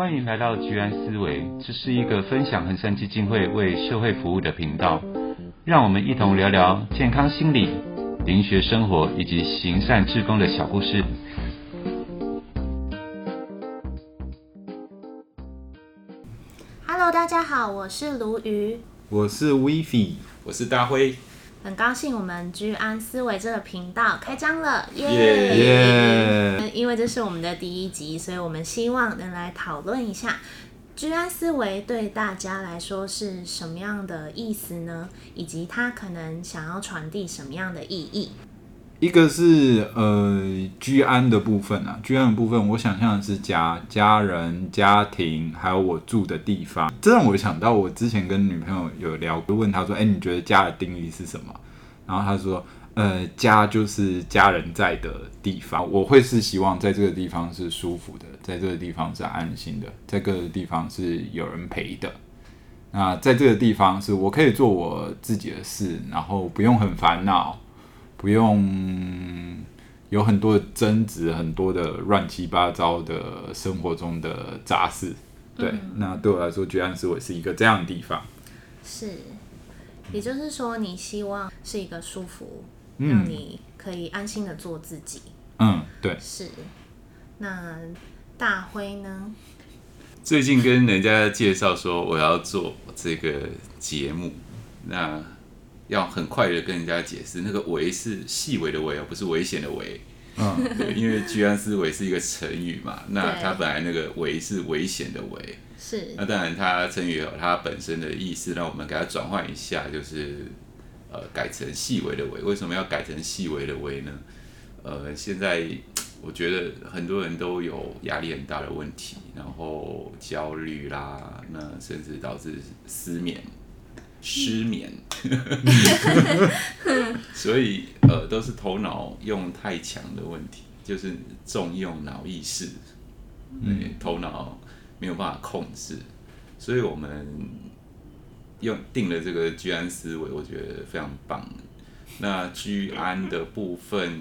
欢迎来到居安思维，这是一个分享恒山基金会为社会服务的频道，让我们一同聊聊健康心理、灵学生活以及行善志工的小故事。Hello，大家好，我是鲈鱼，我是 w i f i 我是大辉。很高兴我们居安思维这个频道开张了，耶、yeah! 耶、yeah!！因为这是我们的第一集，所以我们希望能来讨论一下居安思维对大家来说是什么样的意思呢？以及它可能想要传递什么样的意义？一个是呃居安的部分啊，居安的部分，我想象的是家、家人、家庭，还有我住的地方。这让我想到我之前跟女朋友有聊，就问她说：“哎，你觉得家的定义是什么？”然后她说：“呃，家就是家人在的地方。我会是希望在这个地方是舒服的，在这个地方是安心的，在这个地方是有人陪的。那在这个地方是我可以做我自己的事，然后不用很烦恼。”不用有很多的争执，很多的乱七八糟的生活中的杂事。对，嗯、那对我来说，居安思维是一个这样的地方。是，也就是说，你希望是一个舒服，嗯、让你可以安心的做自己。嗯，对。是。那大辉呢？最近跟人家介绍说我要做这个节目，那。要很快的跟人家解释，那个“危”是细微的“微”，而不是危险的“危”。嗯，对，因为“居安思危”是一个成语嘛，那它本来那个“危”是危险的“危”。是。那当然，它成语有它本身的意思，那我们给它转换一下，就是呃，改成细微的“微”。为什么要改成细微的“微”呢？呃，现在我觉得很多人都有压力很大的问题，然后焦虑啦，那甚至导致失眠。失眠，所以呃都是头脑用太强的问题，就是重用脑意识，对，头脑没有办法控制，所以我们用定了这个居安思维，我觉得非常棒。那居安的部分，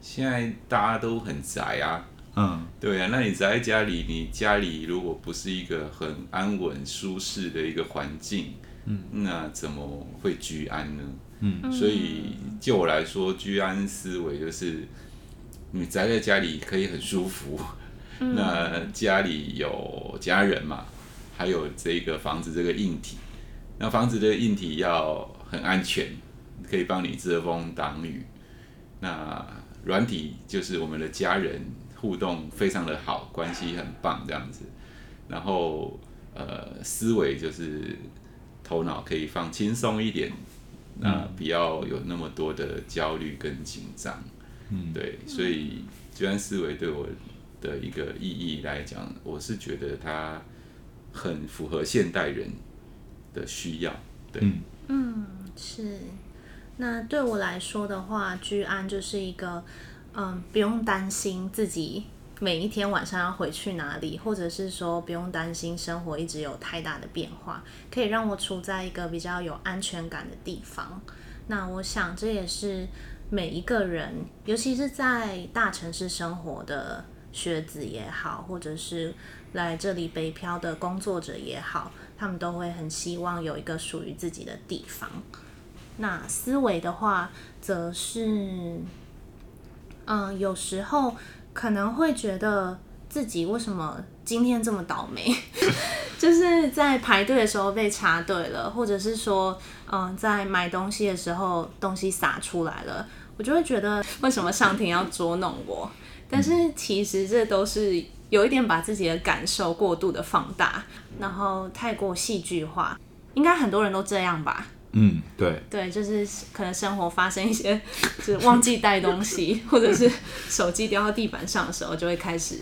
现在大家都很宅啊，嗯，对啊，那你宅在家里，你家里如果不是一个很安稳舒适的一个环境。嗯，那怎么会居安呢？嗯，所以就我来说，居安思维就是你宅在家里可以很舒服，嗯，那家里有家人嘛，还有这个房子这个硬体，那房子的硬体要很安全，可以帮你遮风挡雨。那软体就是我们的家人互动非常的好，关系很棒这样子。然后呃，思维就是。头脑可以放轻松一点，那不要有那么多的焦虑跟紧张。嗯，对，所以居安思维对我的一个意义来讲，我是觉得它很符合现代人的需要。对，嗯，是。那对我来说的话，居安就是一个，嗯，不用担心自己。每一天晚上要回去哪里，或者是说不用担心生活一直有太大的变化，可以让我处在一个比较有安全感的地方。那我想这也是每一个人，尤其是在大城市生活的学子也好，或者是来这里北漂的工作者也好，他们都会很希望有一个属于自己的地方。那思维的话，则是，嗯，有时候。可能会觉得自己为什么今天这么倒霉，就是在排队的时候被插队了，或者是说，嗯，在买东西的时候东西洒出来了，我就会觉得为什么上天要捉弄我？但是其实这都是有一点把自己的感受过度的放大，然后太过戏剧化，应该很多人都这样吧。嗯，对，对，就是可能生活发生一些，就是忘记带东西，或者是手机掉到地板上的时候，就会开始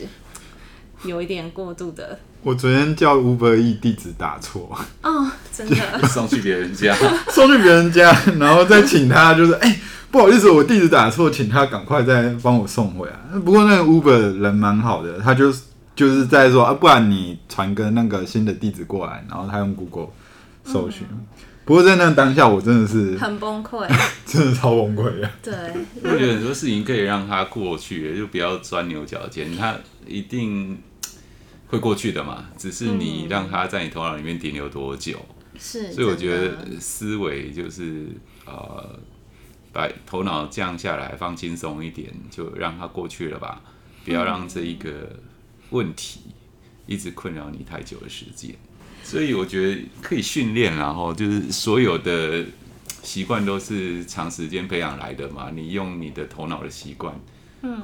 有一点过度的。我昨天叫 Uber E 地址打错，哦，真的，送去别人家，送去别人家，然后再请他，就是哎、欸，不好意思，我地址打错，请他赶快再帮我送回来。不过那个 Uber 人蛮好的，他就就是在说啊，不然你传个那个新的地址过来，然后他用 Google 搜寻。嗯不过在那当下，我真的是很崩溃，真的超崩溃的。对，我觉得很多事情可以让它过去，就不要钻牛角尖。它一定会过去的嘛，只是你让它在你头脑里面停留多久。是，所以我觉得思维就是呃，把头脑降下来，放轻松一点，就让它过去了吧，不要让这一个问题一直困扰你太久的时间。所以我觉得可以训练，然后就是所有的习惯都是长时间培养来的嘛。你用你的头脑的习惯，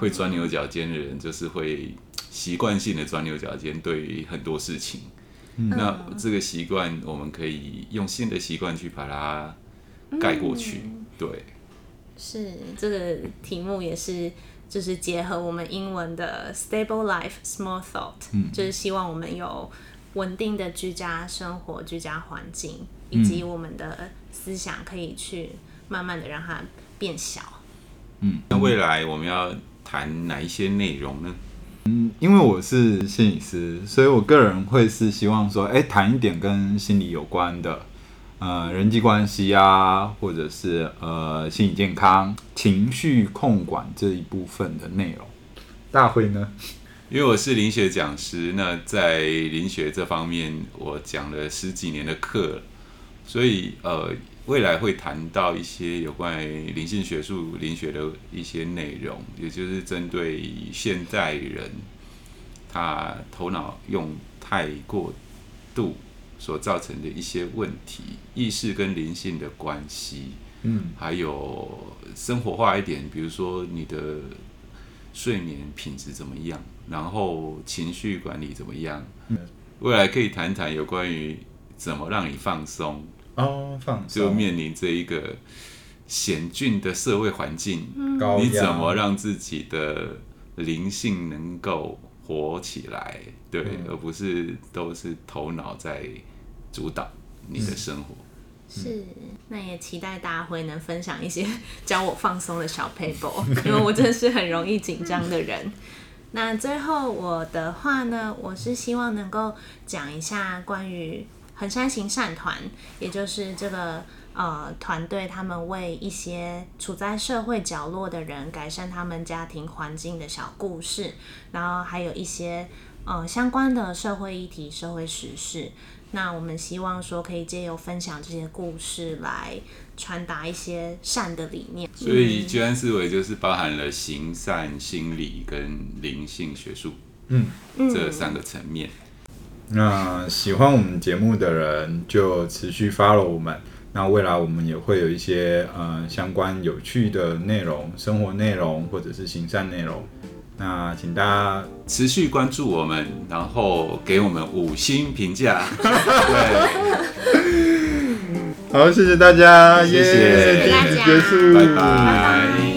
会钻牛角尖的人就是会习惯性的钻牛角尖，对于很多事情。嗯、那这个习惯，我们可以用新的习惯去把它盖过去。嗯、对，是这个题目也是，就是结合我们英文的 stable life, small thought，、嗯、就是希望我们有稳定的居家生活、居家环境，以及我们的思想可以去慢慢的让它变小。嗯，那未来我们要谈哪一些内容呢？嗯，因为我是心理师，所以我个人会是希望说，哎，谈一点跟心理有关的，呃，人际关系啊，或者是呃，心理健康、情绪控管这一部分的内容。大会呢？因为我是灵学讲师，那在灵学这方面，我讲了十几年的课，所以呃。未来会谈到一些有关于灵性学术、灵学的一些内容，也就是针对现代人他头脑用太过度所造成的一些问题，意识跟灵性的关系，嗯，还有生活化一点，比如说你的睡眠品质怎么样，然后情绪管理怎么样，未来可以谈谈有关于怎么让你放松。哦，放松就面临这一个险峻的社会环境，嗯、你怎么让自己的灵性能够活起来？对，嗯、而不是都是头脑在主导你的生活。是，是，那也期待大辉能分享一些 教我放松的小 paper，，因为我真的是很容易紧张的人。那最后我的话呢，我是希望能够讲一下关于。衡山行善团，也就是这个呃团队，他们为一些处在社会角落的人改善他们家庭环境的小故事，然后还有一些呃相关的社会议题、社会时事。那我们希望说，可以借由分享这些故事来传达一些善的理念。所以居安思维就是包含了行善心理跟灵性学术，嗯，这三个层面。那喜欢我们节目的人就持续 follow 我们。那未来我们也会有一些呃相关有趣的内容、生活内容或者是行善内容。那请大家持续关注我们，然后给我们五星评价。对，好，谢谢大家，谢谢，第一集结束，拜拜。